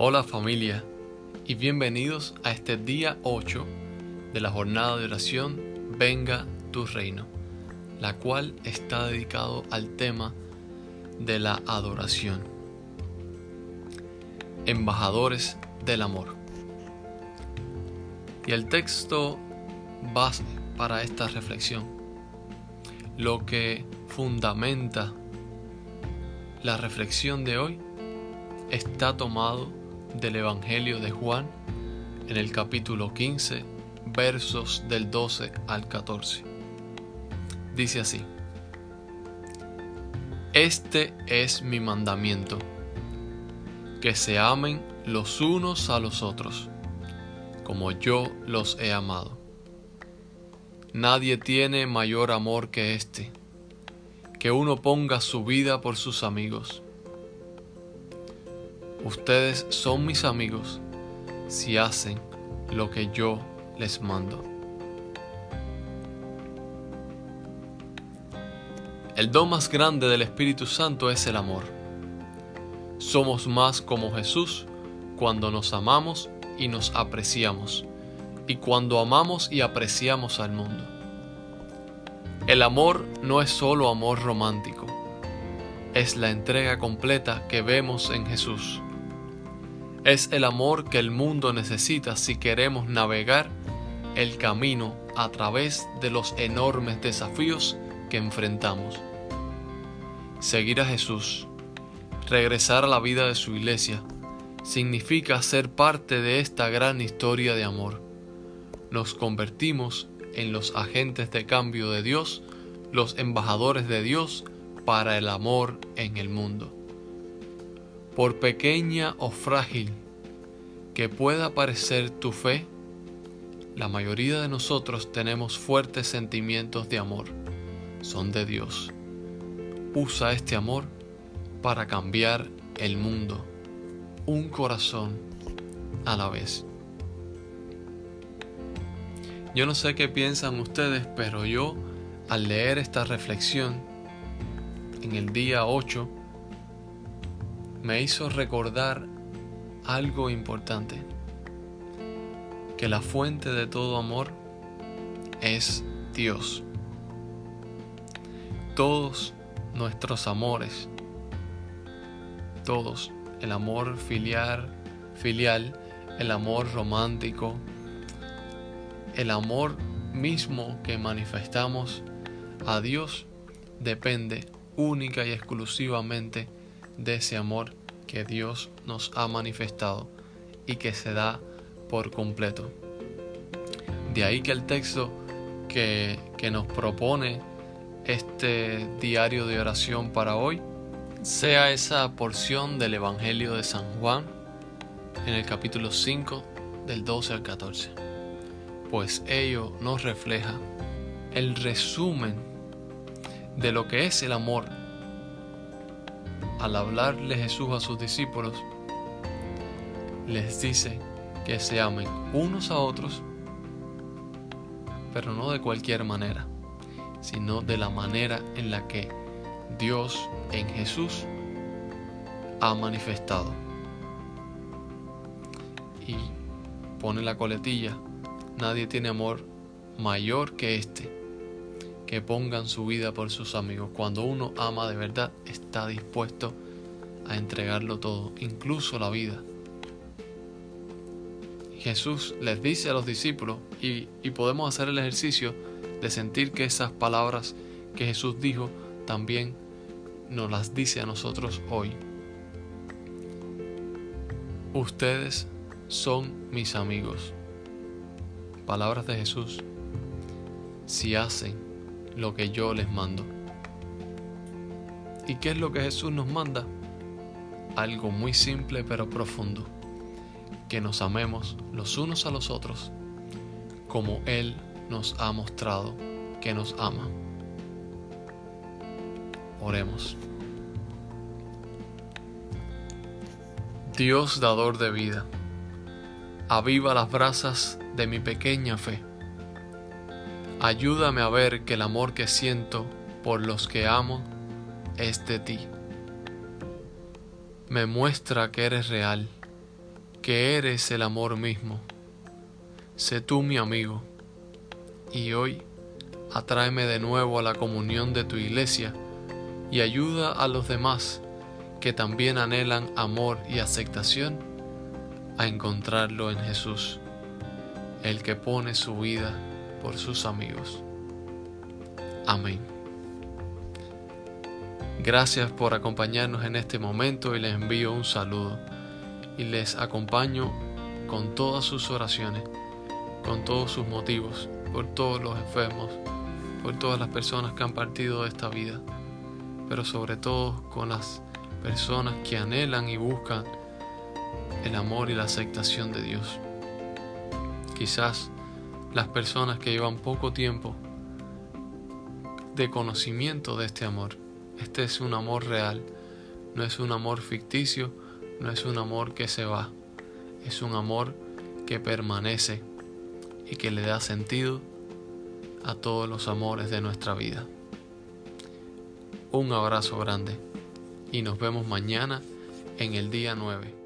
Hola familia y bienvenidos a este día 8 de la jornada de oración Venga tu reino, la cual está dedicado al tema de la adoración. Embajadores del amor. Y el texto base para esta reflexión, lo que fundamenta la reflexión de hoy, está tomado del Evangelio de Juan en el capítulo 15, versos del 12 al 14. Dice así, Este es mi mandamiento, que se amen los unos a los otros, como yo los he amado. Nadie tiene mayor amor que este, que uno ponga su vida por sus amigos. Ustedes son mis amigos si hacen lo que yo les mando. El don más grande del Espíritu Santo es el amor. Somos más como Jesús cuando nos amamos y nos apreciamos, y cuando amamos y apreciamos al mundo. El amor no es solo amor romántico, es la entrega completa que vemos en Jesús. Es el amor que el mundo necesita si queremos navegar el camino a través de los enormes desafíos que enfrentamos. Seguir a Jesús, regresar a la vida de su iglesia, significa ser parte de esta gran historia de amor. Nos convertimos en los agentes de cambio de Dios, los embajadores de Dios para el amor en el mundo por pequeña o frágil que pueda parecer tu fe, la mayoría de nosotros tenemos fuertes sentimientos de amor. Son de Dios. Usa este amor para cambiar el mundo, un corazón a la vez. Yo no sé qué piensan ustedes, pero yo al leer esta reflexión en el día 8 me hizo recordar algo importante, que la fuente de todo amor es Dios. Todos nuestros amores, todos, el amor filial, filial, el amor romántico, el amor mismo que manifestamos a Dios depende única y exclusivamente de ese amor que Dios nos ha manifestado y que se da por completo. De ahí que el texto que, que nos propone este diario de oración para hoy sea esa porción del Evangelio de San Juan en el capítulo 5 del 12 al 14, pues ello nos refleja el resumen de lo que es el amor al hablarle Jesús a sus discípulos, les dice que se amen unos a otros, pero no de cualquier manera, sino de la manera en la que Dios en Jesús ha manifestado. Y pone la coletilla, nadie tiene amor mayor que este que pongan su vida por sus amigos. Cuando uno ama de verdad, está dispuesto a entregarlo todo, incluso la vida. Jesús les dice a los discípulos, y, y podemos hacer el ejercicio de sentir que esas palabras que Jesús dijo también nos las dice a nosotros hoy. Ustedes son mis amigos. Palabras de Jesús. Si hacen lo que yo les mando. ¿Y qué es lo que Jesús nos manda? Algo muy simple pero profundo. Que nos amemos los unos a los otros como Él nos ha mostrado que nos ama. Oremos. Dios dador de vida, aviva las brasas de mi pequeña fe Ayúdame a ver que el amor que siento por los que amo es de ti. Me muestra que eres real que eres el amor mismo. Sé tú mi amigo, y hoy atráeme de nuevo a la comunión de tu iglesia y ayuda a los demás que también anhelan amor y aceptación a encontrarlo en Jesús, el que pone su vida por sus amigos. Amén. Gracias por acompañarnos en este momento y les envío un saludo y les acompaño con todas sus oraciones, con todos sus motivos, por todos los enfermos, por todas las personas que han partido de esta vida, pero sobre todo con las personas que anhelan y buscan el amor y la aceptación de Dios. Quizás las personas que llevan poco tiempo de conocimiento de este amor. Este es un amor real, no es un amor ficticio, no es un amor que se va, es un amor que permanece y que le da sentido a todos los amores de nuestra vida. Un abrazo grande y nos vemos mañana en el día 9.